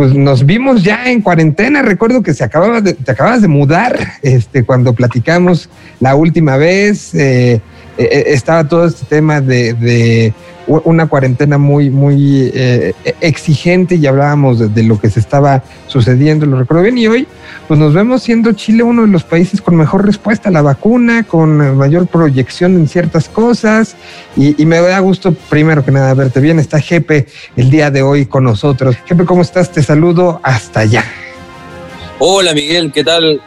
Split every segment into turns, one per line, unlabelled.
pues nos vimos ya en cuarentena. Recuerdo que se acababa de, te acabas de mudar este, cuando platicamos la última vez. Eh, eh, estaba todo este tema de, una cuarentena muy, muy eh, exigente y hablábamos de, lo que se estaba sucediendo, lo recuerdo bien. Y hoy, pues nos vemos siendo Chile uno de los países con mejor respuesta a la vacuna, con mayor proyección en ciertas cosas. Y, me da gusto, primero que nada, verte bien. Está Jepe el día de hoy con nosotros. Jepe, ¿cómo estás? Te saludo hasta allá.
Hola Miguel, ¿qué tal?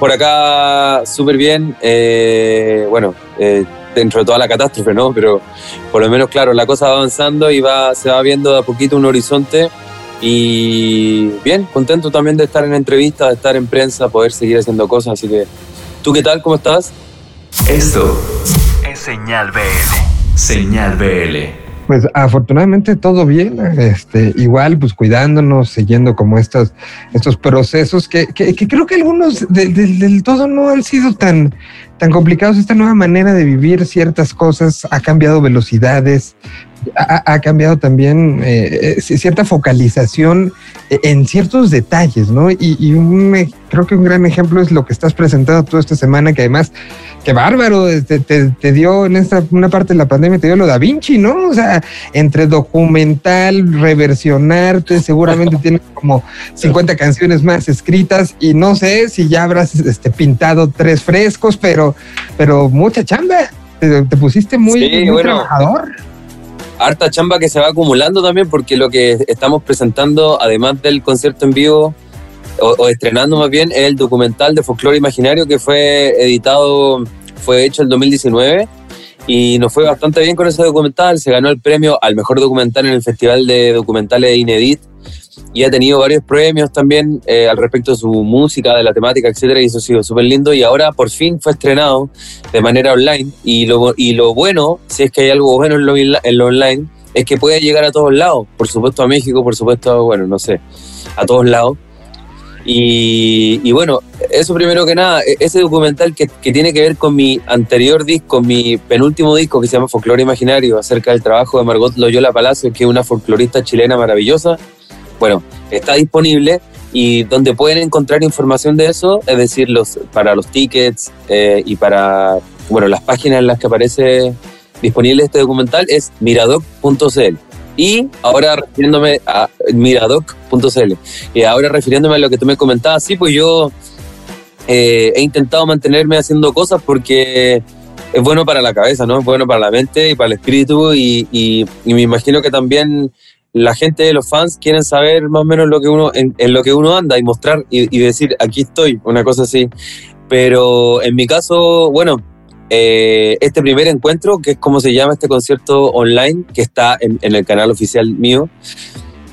Por acá súper bien. Eh, bueno, eh, dentro de toda la catástrofe, ¿no? Pero por lo menos, claro, la cosa va avanzando y va, se va viendo de a poquito un horizonte. Y bien, contento también de estar en entrevistas, de estar en prensa, poder seguir haciendo cosas. Así que, ¿tú qué tal? ¿Cómo estás?
Esto es Señal BL. Señal BL.
Pues afortunadamente todo bien, este, igual pues cuidándonos, siguiendo como estos, estos procesos que, que, creo que algunos del todo no han sido tan, tan complicados. Esta nueva manera de vivir ciertas cosas ha cambiado velocidades, ha, cambiado también eh, eh, cierta focalización en ciertos detalles, ¿no? Y, un, creo que un gran ejemplo es lo que estás presentando toda esta semana, que además, qué bárbaro, te, te, dio en esta una parte de la pandemia, te dio lo da Vinci, ¿no? O sea, entre documental, reversionar, tú seguramente tienes como 50 canciones más escritas y no sé si ya habrás este, pintado tres frescos, pero, pero mucha chamba. Te, pusiste muy, muy trabajador
harta chamba que se va acumulando también, porque lo que estamos presentando, además del concierto en vivo, o, estrenando más bien, es el documental de folclore imaginario que fue editado, fue hecho en 2019 y nos fue bastante bien con ese documental. Se ganó el premio al mejor documental en el Festival de Documentales Inedit y ha tenido varios premios también eh, al respecto de su música, de la temática, etcétera, y eso ha sido súper lindo. Y ahora por fin fue estrenado de manera online. Y lo, y lo bueno, si es que hay algo bueno en lo, en lo online, es que puede llegar a todos lados. Por supuesto a México, por supuesto, bueno, no sé, a todos lados. Y, y, bueno, eso primero que nada, e-, ese documental que, que, tiene que ver con mi anterior disco, mi penúltimo disco que se llama Folklore Imaginario, acerca del trabajo de Margot Loyola Palacio, que es una folclorista chilena maravillosa, bueno, está disponible y donde pueden encontrar información de eso, es decir, los, para los tickets eh, y para bueno, las páginas en las que aparece disponible este documental es miradoc.cl. Y ahora refiriéndome a miradoc.cl. Y ahora refiriéndome a lo que tú me comentabas, sí, pues yo eh, he intentado mantenerme haciendo cosas porque es bueno para la cabeza, ¿no? Es bueno para la mente y para el espíritu y, y me imagino que también la gente, los fans quieren saber más o menos lo que uno, en, lo que uno anda y mostrar y, decir, aquí estoy, una cosa así. Pero en mi caso, bueno, eh, este primer encuentro, que es como se llama este concierto online, que está en, el canal oficial mío,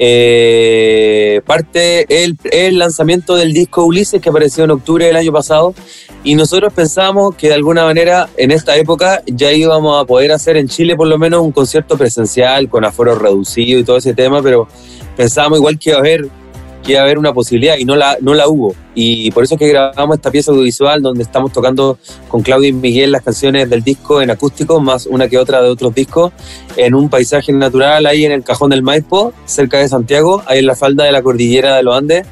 eh, parte el, lanzamiento del disco Ulises que apareció en octubre del año pasado y nosotros pensamos que de alguna manera en esta época ya íbamos a poder hacer en Chile por lo menos un concierto presencial con aforo reducido y todo ese tema, pero pensábamos igual que iba a haber, que a haber una posibilidad y no la, no la hubo. Y por eso es que grabamos esta pieza audiovisual donde estamos tocando con Claudio y Miguel las canciones del disco en acústico, más una que otra de otros discos, en un paisaje natural ahí en el cajón del Maipo, cerca de Santiago, ahí en la falda de la cordillera de los Andes.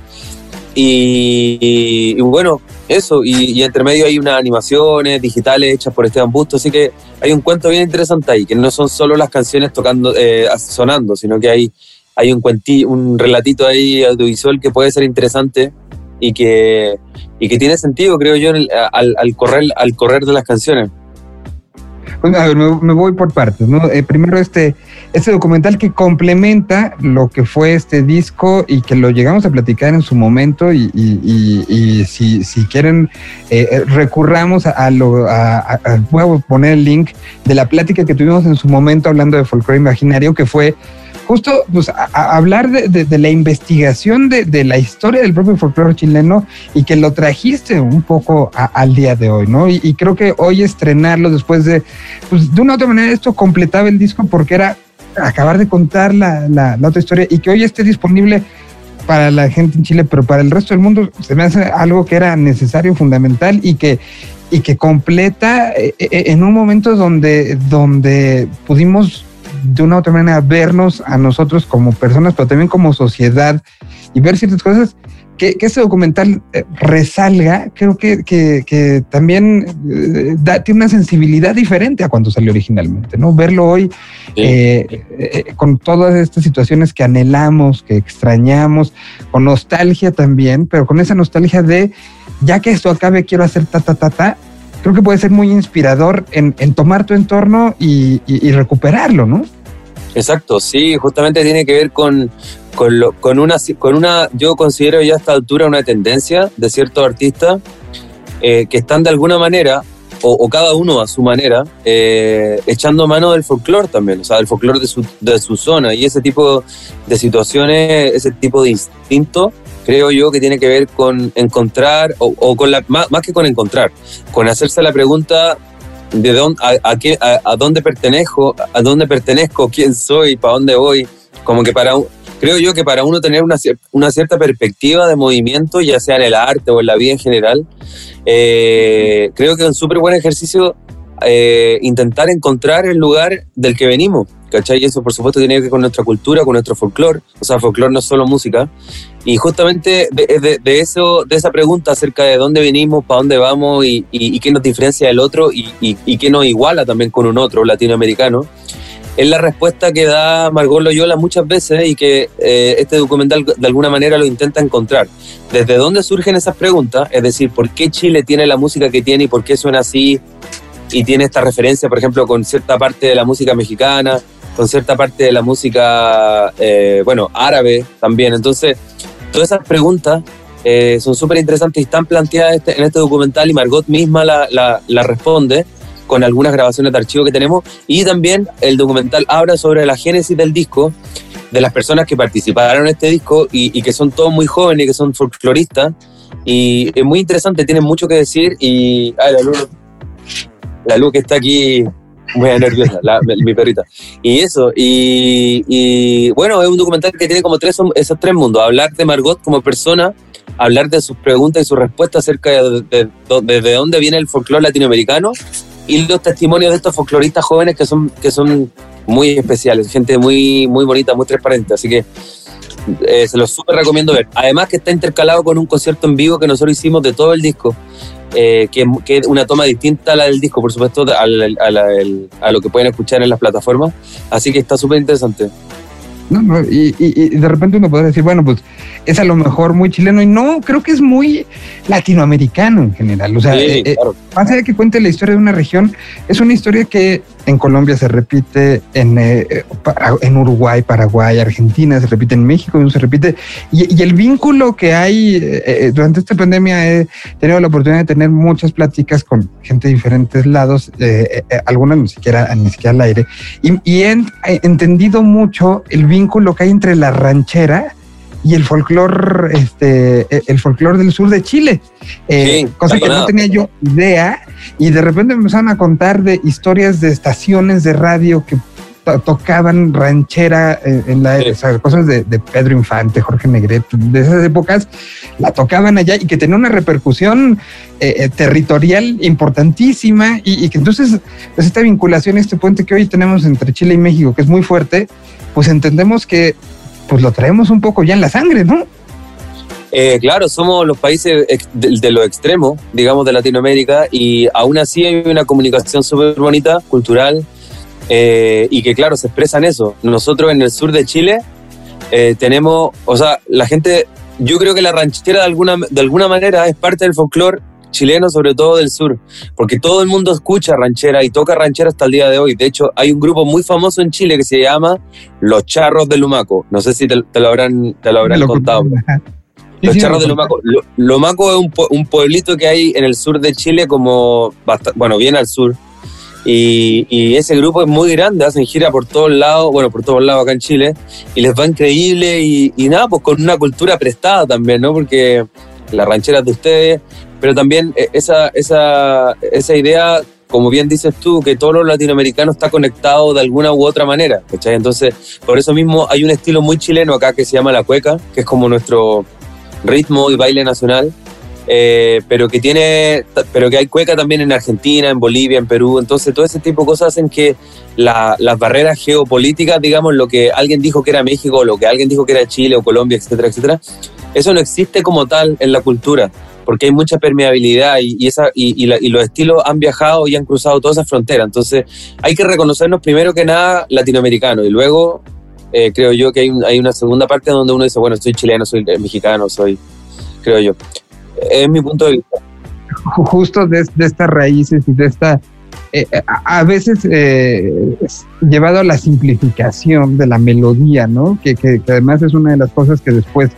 y bueno, eso, y, entre medio hay unas animaciones digitales hechas por Esteban Busto, así que hay un cuento bien interesante ahí, que no son solo las canciones tocando, eh, sonando, sino que hay, hay un cuentí, un relatito ahí audiovisual que puede ser interesante y que, y que tiene sentido, creo yo, al, al, correr, al correr de las canciones.
Pues, a ver, me, voy por partes, ¿no? Eh, primero este, este documental que complementa lo que fue este disco y que lo llegamos a platicar en su momento y, si, si, quieren eh, eh, recurramos a, lo, voy a poner el link de la plática que tuvimos en su momento hablando de folclore imaginario que fue justo pues, hablar de, la investigación de, la historia del propio folclore chileno y que lo trajiste un poco al día de hoy, ¿no? Y, creo que hoy estrenarlo después de, pues de una u otra manera esto completaba el disco porque era acabar de contar la, otra historia y que hoy esté disponible para la gente en Chile, pero para el resto del mundo se me hace algo que era necesario, fundamental y que, y que completa eh, eh, en un momento donde, donde pudimos de una u otra manera vernos a nosotros como personas, pero también como sociedad y ver ciertas cosas, que, que este documental eh, resalga, creo que, que, que también eh, da, tiene una sensibilidad diferente a cuando salió originalmente, ¿no? Verlo hoy
Sí.
eh, eh, con todas estas situaciones que anhelamos, que extrañamos, con nostalgia también, pero con esa nostalgia de, ya que esto acabe, quiero hacer ta, ta, ta, ta, creo que puede ser muy inspirador en, en tomar tu entorno y, y- y recuperarlo, ¿no?
Exacto, sí, justamente tiene que ver con, con, lo- con una, con una, yo considero ya a esta altura una tendencia de ciertos artistas eh, que están de alguna manera, o, o cada uno a su manera, eh, echando mano del folclore también, o sea, del folclore de su, de su zona. Y ese tipo de situaciones, ese tipo de instinto, creo yo que tiene que ver con encontrar, o, o con la, más, más que con encontrar, con hacerse la pregunta de dónde, a, a qué, a, a dónde pertenezco, a dónde pertenezco, quién soy, para dónde voy. Como que para creo yo que para uno tener una, una cierta perspectiva de movimiento, ya sea en el arte o en la vida en general, eh, creo que es un súper buen ejercicio eh, intentar encontrar el lugar del que venimos. ¿Cachai? Y eso, por supuesto, tiene que ver con nuestra cultura, con nuestro folclore. O sea, folclore no es solo música. Y justamente de, de- de eso, de esa pregunta acerca de dónde venimos, para dónde vamos y, y- y qué nos diferencia del otro y, y- qué nos iguala también con un otro latinoamericano, es la respuesta que da Margot Loyola muchas veces y que eh, este documental de alguna manera lo intenta encontrar. ¿Desde dónde surgen esas preguntas? Es decir, ¿por qué Chile tiene la música que tiene y por qué suena así? Y tiene esta referencia, por ejemplo, con cierta parte de la música mexicana, con cierta parte de la música, eh, bueno, árabe también. Entonces, todas esas preguntas eh, son súper interesantes y están planteadas este- en este documental y Margot misma la, la- la responde con algunas grabaciones de archivo que tenemos y también el documental habla sobre la génesis del disco, de las personas que participaron en este disco y, y que son todos muy jóvenes que son folcloristas y es muy interesante, tienen mucho que decir y ay, la, luz, la luz que está aquí muy nerviosa, la- mi perrita. Y eso, y, y, bueno, es un documental que tiene como tres, esos tres mundos, hablar de Margot como persona, hablar de sus preguntas y sus respuestas acerca de, de- de- de dónde viene el folclore latinoamericano y los testimonios de estos folcloristas jóvenes que son, que son muy especiales, gente muy, muy bonita, muy transparente, así que eh, se los súper recomiendo ver. Además que está intercalado con un concierto en vivo que nosotros hicimos de todo el disco, eh, que, es una toma distinta a la del disco, por supuesto, a, a a lo que pueden escuchar en las plataformas, así que está súper interesante.
No, no, y, y- y de repente uno podría decir, bueno, pues es a lo mejor muy chileno y no, creo que es muy latinoamericano en general. O sea,
Sí,
eh, eh,
claro.
más allá de que cuente la historia de una región, es una historia que en Colombia se repite, en, eh, en Uruguay, Paraguay, Argentina, se repite en México, se repite. Y, y el vínculo que hay eh, eh, durante esta pandemia, he tenido la oportunidad de tener muchas pláticas con gente de diferentes lados, eh, algunas ni siquiera, ni siquiera al aire, y, he entendido mucho el vínculo que hay entre la ranchera y el folclore, este, eh, el folclore del sur de Chile. Eh,
Sí,
cosa que no tenía yo idea. Y de repente me empezaron a contar de historias de estaciones de radio que tocaban ranchera eh, en la,
Sí.
o sea, cosas de, de Pedro Infante, Jorge Negrete, de esas épocas, la tocaban allá y que tenía una repercusión eh, eh, territorial importantísima y, y que entonces pues esta vinculación, este puente que hoy tenemos entre Chile y México, que es muy fuerte, pues entendemos que pues lo traemos un poco ya en la sangre, ¿no?
Eh, claro, somos los países de, de lo extremo, digamos, de Latinoamérica y aún así hay una comunicación súper bonita, cultural, eh, y que claro, se expresa en eso. Nosotros en el sur de Chile eh, tenemos, o sea, la gente, yo creo que la ranchera de alguna, de alguna manera es parte del folclore chileno, sobre todo del sur, porque todo el mundo escucha ranchera y toca ranchera hasta el día de hoy. De hecho, hay un grupo muy famoso en Chile que se llama Los Charros de Lumaco. No sé si te, te lo habrán, te lo habrán
lo
contado. Los
sí,
charros de Lomaco. Lo- Lomaco es un, un pueblito que hay en el sur de Chile, como bueno, bien al sur. Y, y ese grupo es muy grande, hacen gira por todos lados, bueno, por todos lados acá en Chile, y les va increíble y, y nada, pues con una cultura prestada también, ¿no? Porque la ranchera es de ustedes, pero también eh, esa, esa, esa idea, como bien dices tú, que todo lo latinoamericano está conectado de alguna u otra manera, ¿cachai? Entonces, por eso mismo hay un estilo muy chileno acá que se llama la cueca, que es como nuestro ritmo y baile nacional. Eh, pero que tiene, pero que hay cueca también en Argentina, en Bolivia, en Perú, entonces todo ese tipo de cosas hacen que las barreras geopolíticas, digamos, lo que alguien dijo que era México, lo que alguien dijo que era Chile o Colombia, etcétera, etcétera, eso no existe como tal en la cultura, porque hay mucha permeabilidad y, esa, y, los estilos han viajado y han cruzado todas esas fronteras, entonces hay que reconocernos primero que nada latinoamericanos y luego eh, creo yo que hay, hay, una segunda parte donde uno dice, bueno, soy chileno, soy mexicano, soy, creo yo. Es mi punto de vista.
Justo de, estas raíces y de esta, eh, a, veces eh, llevado a la simplificación de la melodía, ¿no? Que, que, además es una de las cosas que después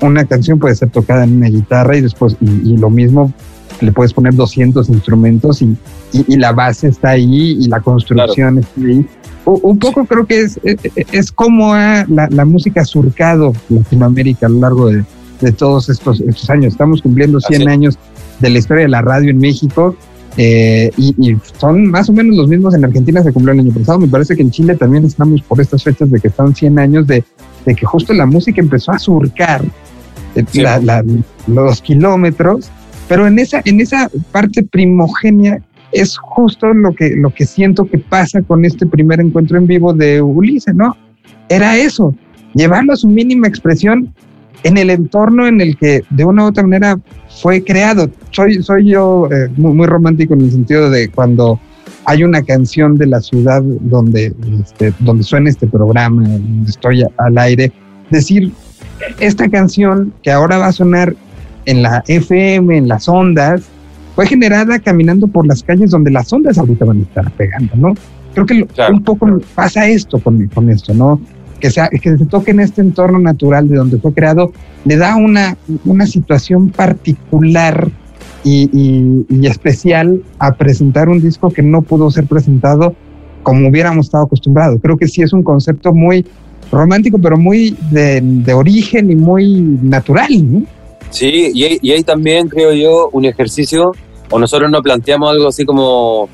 una canción puede ser tocada en una guitarra y después, y, lo mismo le puedes poner 200 instrumentos y, y, la base está ahí y la construcción está ahí un poco creo que es, es, como la, la, música ha surcado Latinoamérica a lo largo de, de todos estos, estos, años. Estamos cumpliendo 100 años de la historia de la radio en México eh, y, son más o menos los mismos en Argentina, se cumplió el año pasado. Me parece que en Chile también estamos por estas fechas de que están 100 años de, de que justo la música empezó a surcar eh, los kilómetros, pero en esa, en esa parte primogenia es justo lo que, lo que siento que pasa con este primer encuentro en vivo de Ulises, ¿no? Era eso, llevarlo a su mínima expresión en el entorno en el que de una u otra manera fue creado. Soy, soy yo eh, muy, romántico en el sentido de cuando hay una canción de la ciudad donde, este, donde suena este programa, donde estoy al aire, decir, esta canción que ahora va a sonar en la FM, en las ondas, fue generada caminando por las calles donde las ondas ahorita van a estar pegando, ¿no? Creo que un poco pasa esto con, con esto, ¿no? Que, sea, que se toque en este entorno natural de donde fue creado, le da una, una situación particular y, y, especial a presentar un disco que no pudo ser presentado como hubiéramos estado acostumbrados. Creo que sí es un concepto muy romántico, pero muy de, de origen y muy natural.
Sí, y hay, y hay, también, creo yo, un ejercicio o nosotros nos planteamos algo así como,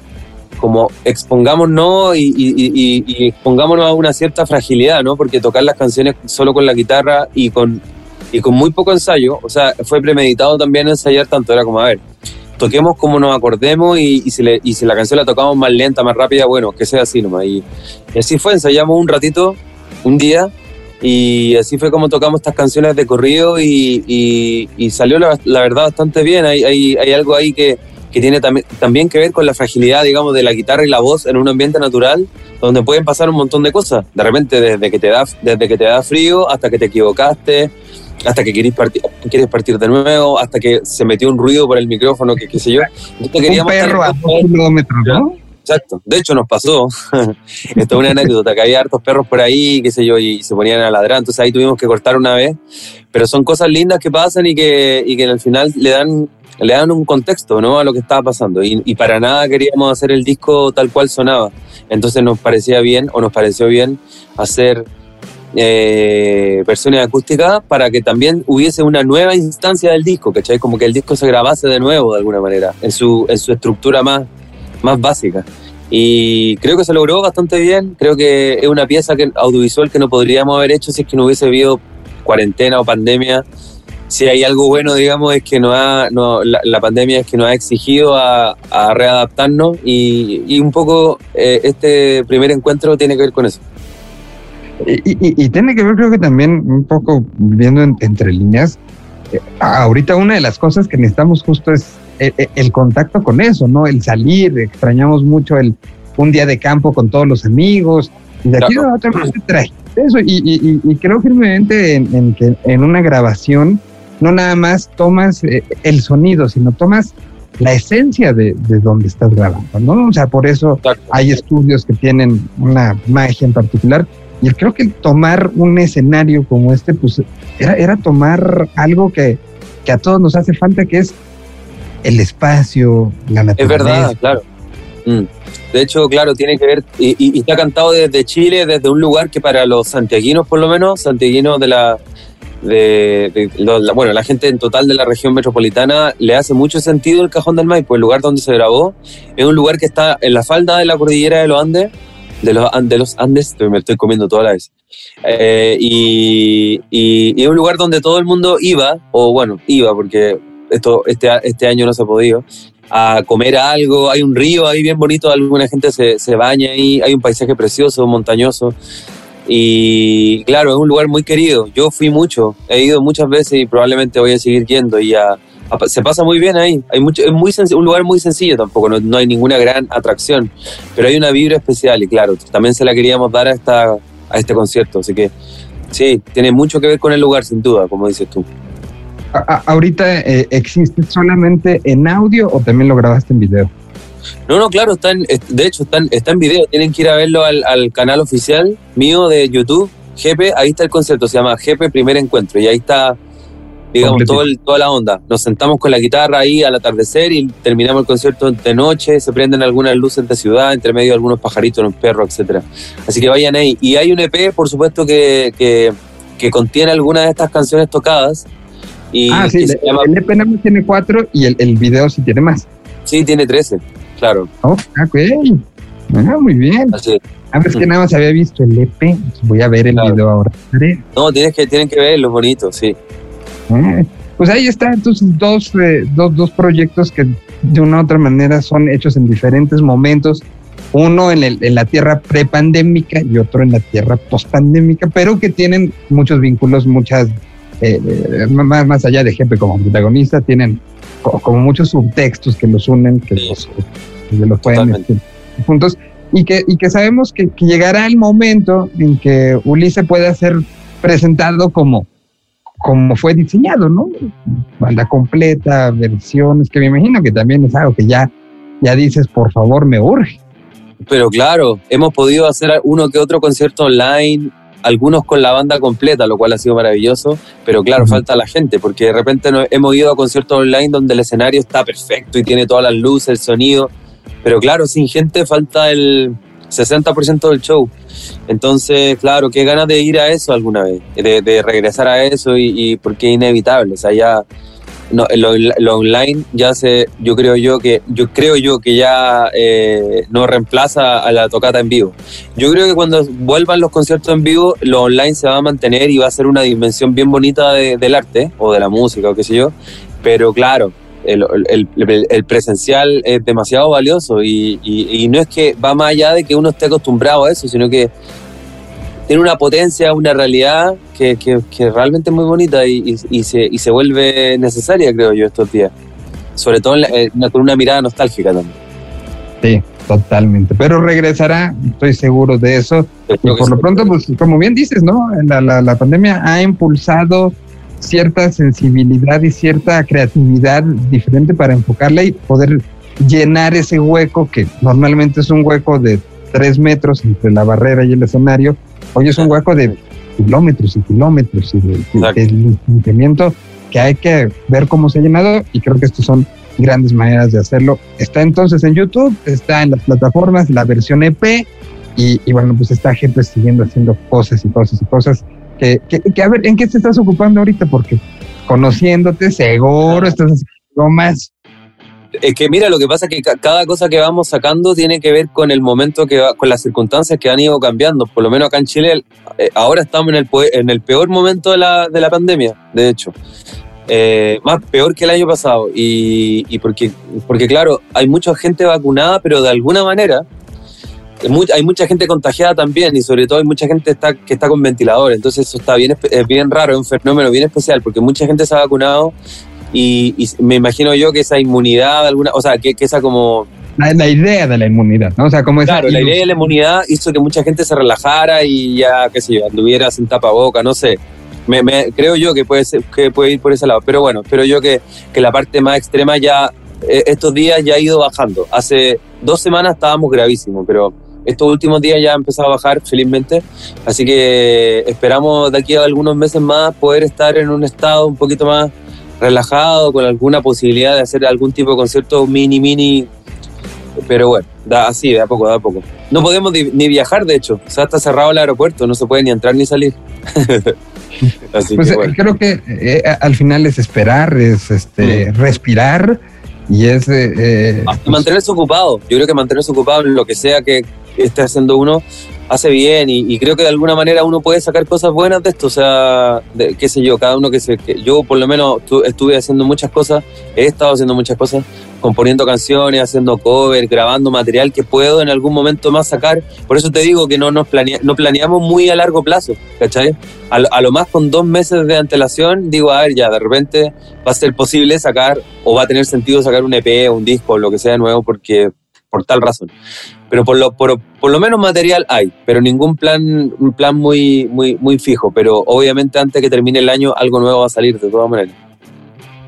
como expongámonos y, y, y, expongámonos a una cierta fragilidad, ¿no? Porque tocar las canciones solo con la guitarra y con, y con muy poco ensayo, o sea, fue premeditado también ensayar tanto, era como, a ver, toquemos como nos acordemos y, y, si, le, y si la canción la tocamos más lenta, más rápida, bueno, que sea así nomás. Y, y así fue, ensayamos un ratito, un día, y así fue como tocamos estas canciones de corrido y, y, salió la, la, verdad bastante bien. Hay, hay, hay algo ahí que, que tiene también, también que ver con la fragilidad, digamos, de la guitarra y la voz en un ambiente natural donde pueden pasar un montón de cosas. De repente, desde que te da, desde que te da frío hasta que te equivocaste, hasta que quieres partir, quieres partir de nuevo, hasta que se metió un ruido por el micrófono, que qué sé yo.
un perro a kilómetros, ¿no?
Exacto. De hecho, nos pasó. Esto es una anécdota, que había hartos perros por ahí, qué sé yo, y se ponían a ladrar. Entonces ahí tuvimos que cortar una vez. Pero son cosas lindas que pasan y que, y que al final le dan, le dan un contexto ¿no? a lo que estaba pasando. Y, y para nada queríamos hacer el disco tal cual sonaba. Entonces nos parecía bien, o nos pareció bien, hacer eh, versiones acústicas para que también hubiese una nueva instancia del disco, ¿cachai? Como que el disco se grabase de nuevo de alguna manera, en su, en su estructura más más básica. Y creo que se logró bastante bien. Creo que es una pieza que, audiovisual que no podríamos haber hecho si es que no hubiese habido cuarentena o pandemia. Si hay algo bueno, digamos, es que no ha, no, la, pandemia es que nos ha exigido a, readaptarnos y, un poco eh, este primer encuentro tiene que ver con eso.
Y, tiene que ver, creo que también un poco viendo entre líneas, eh, ahorita una de las cosas que necesitamos justo es el, contacto con eso, ¿no? El salir, extrañamos mucho el un día de campo con todos los amigos. Y de aquí a otra cosa trae eso. Y, y, creo firmemente en, que en una grabación no nada más tomas eh, el sonido, sino tomas la esencia de, de, donde estás grabando, ¿no? O sea, por eso hay estudios que tienen una magia en particular. Y creo que tomar un escenario como este, pues era, era tomar algo que, que a todos nos hace falta, que es el espacio, la naturaleza.
Es verdad, claro. Mm. De hecho, claro, tiene que ver, y, está cantado desde Chile, desde un lugar que para los santiaguinos, por lo menos, santiaguinos de la, de, la, bueno, la gente en total de la región metropolitana le hace mucho sentido el Cajón del Maipo, el lugar donde se grabó, es un lugar que está en la falda de la cordillera de los Andes, de los, de los Andes, me estoy comiendo toda la vez, eh, y, y, y es un lugar donde todo el mundo iba, o bueno, iba porque esto este, este año no se ha podido, a comer algo. Hay un río ahí bien bonito, alguna gente se, se baña ahí, hay un paisaje precioso, montañoso. Y claro, es un lugar muy querido. Yo fui mucho, he ido muchas veces y probablemente voy a seguir yendo. Y se pasa muy bien ahí. Hay mucho, es muy un lugar muy sencillo tampoco, no, no, hay ninguna gran atracción, pero hay una vibra especial y claro, también se la queríamos dar a, esta, a este concierto. Así que sí, tiene mucho que ver con el lugar, sin duda, como dices tú.
¿Ahorita eh, existe solamente en audio o también lo grabaste en video?
No, no, claro, está de hecho está en, está en video. Tienen que ir a verlo al, canal oficial mío de YouTube, GP. Ahí está el concepto, se llama GP Primer Encuentro. Y ahí está, digamos, todo toda la onda. Nos sentamos con la guitarra ahí al atardecer y terminamos el concierto de noche. Se prenden algunas luces de ciudad, entre medio algunos pajaritos, unos perros, etcétera. Así que vayan ahí. Y hay un EP, por supuesto, que, que, que contiene algunas de estas canciones tocadas.
Y ah, sí, el EP nada más tiene cuatro y el, el video sí tiene más.
Sí, tiene trece claro.
Oh, ok. Ah, muy bien. Así. A ver, es que nada más había visto el EP. Voy a ver el video ahora.
No, tienes que, tienen que ver los bonitos, sí.
Ah, pues ahí está, entonces dos, eh, dos, dos proyectos que de una u otra manera son hechos en diferentes momentos. Uno en, el, en la tierra prepandémica y otro en la tierra pospandémica, pero que tienen muchos vínculos, muchas, eh, más, más allá de Jefe como protagonista, tienen como muchos subtextos que los unen, que los, los pueden meter juntos, y que, y que sabemos que, llegará el momento en que Ulises pueda ser presentado como, como fue diseñado, ¿no? Banda completa, versiones, que me imagino que también es algo que ya, ya dices, por favor, me urge.
Pero claro, hemos podido hacer uno que otro concierto online, algunos con la banda completa, lo cual ha sido maravilloso, pero claro, falta la gente, porque de repente hemos ido a conciertos online donde el escenario está perfecto y tiene todas las luces, el sonido, pero claro, sin gente falta el 60% del show. Entonces, claro, qué ganas de ir a eso alguna vez, de, regresar a eso y, y porque es inevitable, o sea, ya no, lo, online ya se, yo creo yo que, yo creo yo que ya eh, no reemplaza a la tocata en vivo. Yo creo que cuando vuelvan los conciertos en vivo, lo online se va a mantener y va a ser una dimensión bien bonita del arte o de la música o qué sé yo. Pero claro, el, el, presencial es demasiado valioso y, y, no es que va más allá de que uno esté acostumbrado a eso, sino que tiene una potencia, una realidad que, que, realmente es muy bonita y, y, se, y se vuelve necesaria, creo yo, estos días. Sobre todo eh, con una mirada nostálgica también.
Sí, totalmente. Pero regresará, estoy seguro de eso. Y por lo pronto, pues como bien dices, ¿no? La, la, la pandemia ha impulsado cierta sensibilidad y cierta creatividad diferente para enfocarla y poder llenar ese hueco que normalmente es un hueco de tres metros entre la barrera y el escenario Hoy es un hueco de kilómetros y kilómetros y de, de, que hay que ver cómo se ha llenado y creo que estas son grandes maneras de hacerlo. Está entonces en YouTube, está en las plataformas, la versión EP y, bueno, pues está gente siguiendo haciendo cosas y cosas y cosas que, que, a ver, ¿en qué te estás ocupando ahorita? Porque conociéndote seguro estás haciendo más
es que mira, lo que pasa es que cada cosa que vamos sacando tiene que ver con el momento que va, con las circunstancias que han ido cambiando. Por lo menos acá en Chile, eh, ahora estamos en el, en el peor momento de la, de la pandemia, de hecho. Eh, más peor que el año pasado. Y, porque, porque, claro, hay mucha gente vacunada, pero de alguna manera hay mucha gente contagiada también y sobre todo hay mucha gente que está con ventilador. Entonces eso está bien, es bien raro, es un fenómeno bien especial porque mucha gente se ha vacunado y, me imagino yo que esa inmunidad, alguna, o sea, que, esa como...
La, idea de la inmunidad, ¿no? O sea, como
Claro, la idea de la inmunidad hizo que mucha gente se relajara y ya, qué sé yo, anduviera sin tapaboca, no sé. Me, creo yo que puede, ser, que puede ir por ese lado. Pero bueno, espero yo que, que la parte más extrema ya, eh, estos días ya ha ido bajando. Hace dos semanas estábamos gravísimos, pero estos últimos días ya ha empezado a bajar, felizmente. Así que esperamos de aquí a algunos meses más poder estar en un estado un poquito más relajado, con alguna posibilidad de hacer algún tipo de concierto mini, mini. Pero bueno, da así, de a poco, de a poco. No podemos ni viajar, de hecho. O sea, está cerrado el aeropuerto, no se puede ni entrar ni salir.
así pues, que Creo que eh, al final es esperar, es este, mm. respirar y es... Eh,
ah, pues mantenerse ocupado. Yo creo que mantenerse ocupado en lo que sea que esté haciendo uno
hace bien y, creo que de alguna manera uno puede sacar cosas buenas de esto, o sea, qué sé yo, cada uno que se... Que yo por lo menos estuve haciendo muchas cosas, he estado haciendo muchas cosas, componiendo canciones, haciendo covers, grabando material que puedo en algún momento más sacar. Por eso te digo que no nos no planeamos muy a largo plazo, ¿cachai? A, a, lo más con dos meses de antelación, digo, a ver, ya de repente va a ser posible sacar o va a tener sentido sacar un EP, un disco, lo que sea nuevo, porque por tal razón. Pero por lo, por, por lo menos material hay, pero ningún plan, un plan muy, muy, muy fijo. Pero obviamente antes que termine el año algo nuevo va a salir de todas maneras.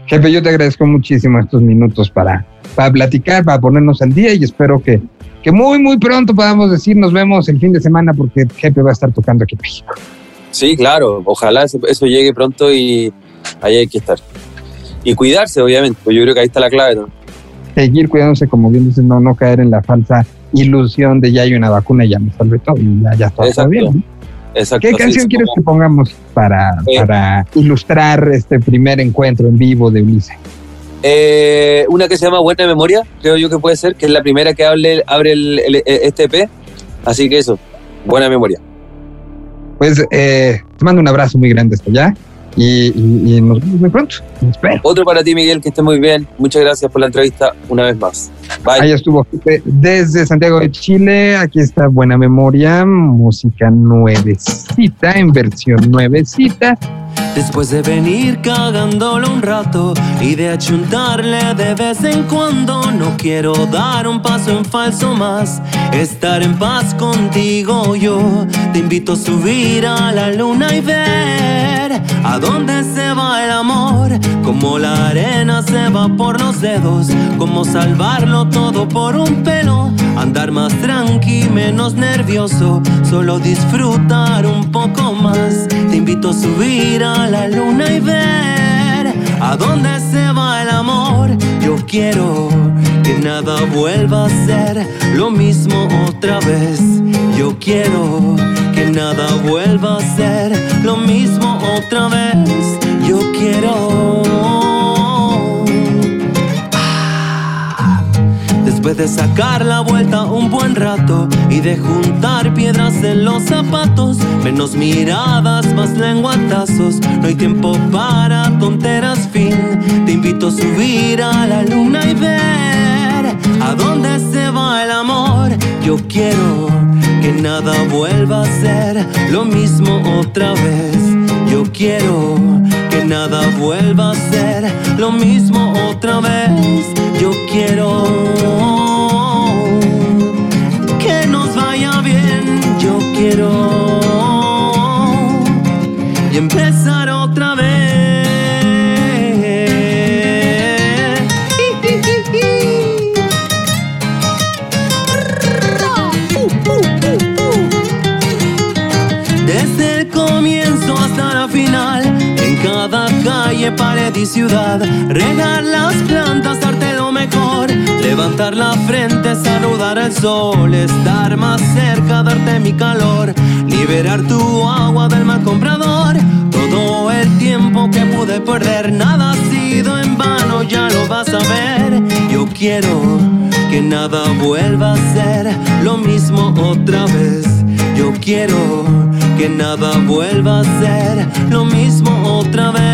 Jefe, yo te agradezco muchísimo estos minutos para, para platicar, para ponernos al día y espero que, que muy, muy pronto podamos decir nos vemos el fin de semana porque Jefe va a estar tocando aquí en México.
Sí, claro, ojalá eso, llegue pronto y ahí hay que estar. Y cuidarse, obviamente, pues yo creo que ahí está la clave. ¿no?
Seguir cuidándose, como bien dices, no, no caer en la falsa ilusión de ya hay una vacuna y ya me salve todo y ya, está bien. ¿Qué canción quieres que pongamos para, eh. para ilustrar este primer encuentro en vivo de Ulises?
Eh, una que se llama Buena Memoria, creo yo que puede ser, que es la primera que hable, abre el, este EP. Así que eso, buena memoria.
Pues eh, te mando un abrazo muy grande hasta allá y, nos vemos muy pronto. Espero.
Otro para ti, Miguel, que esté muy bien. Muchas gracias por la entrevista una vez más.
Bye. Ahí estuvo desde Santiago de Chile. Aquí está Buena Memoria, música nuevecita, en versión nuevecita.
Después de venir cagándolo un rato y de achuntarle de vez en cuando, no quiero dar un paso en falso más. Estar en paz contigo yo, te invito a subir a la luna y ver a dónde se va el amor, como la arena se va por los dedos, como salvarlo todo por un pelo, andar más tranqui, menos nervioso, solo disfrutar un poco más. Te invito a subir a la luna y ver a dónde se va el amor. Yo quiero que nada vuelva a ser lo mismo otra vez. Yo quiero que nada vuelva a ser lo mismo otra vez. Yo quiero De sacar la vuelta un buen rato y de juntar piedras en los zapatos, menos miradas, más lenguatazos, no hay tiempo para tonteras, fin. Te invito a subir a la luna y ver a dónde se va el amor. Yo quiero que nada vuelva a ser lo mismo otra vez. Yo quiero nada vuelva a ser lo mismo otra vez. Yo quiero pared y ciudad, regar las plantas, darte lo mejor, levantar la frente, saludar al sol, estar más cerca, darte mi calor liberar tu agua del mal comprador. Todo el tiempo que pude perder, nada ha sido en vano, ya lo vas a ver. Yo quiero que nada vuelva a ser lo mismo otra vez. Yo quiero que nada vuelva a ser lo mismo otra vez.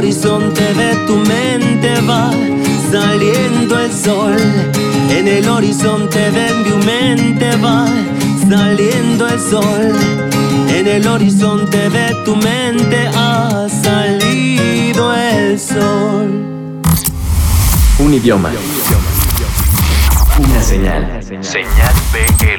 horizonte de tu mente va saliendo el sol. En el horizonte de mi mente va saliendo el sol. En el horizonte de tu mente ha salido el sol.
Un idioma. Una señal. Señal BL.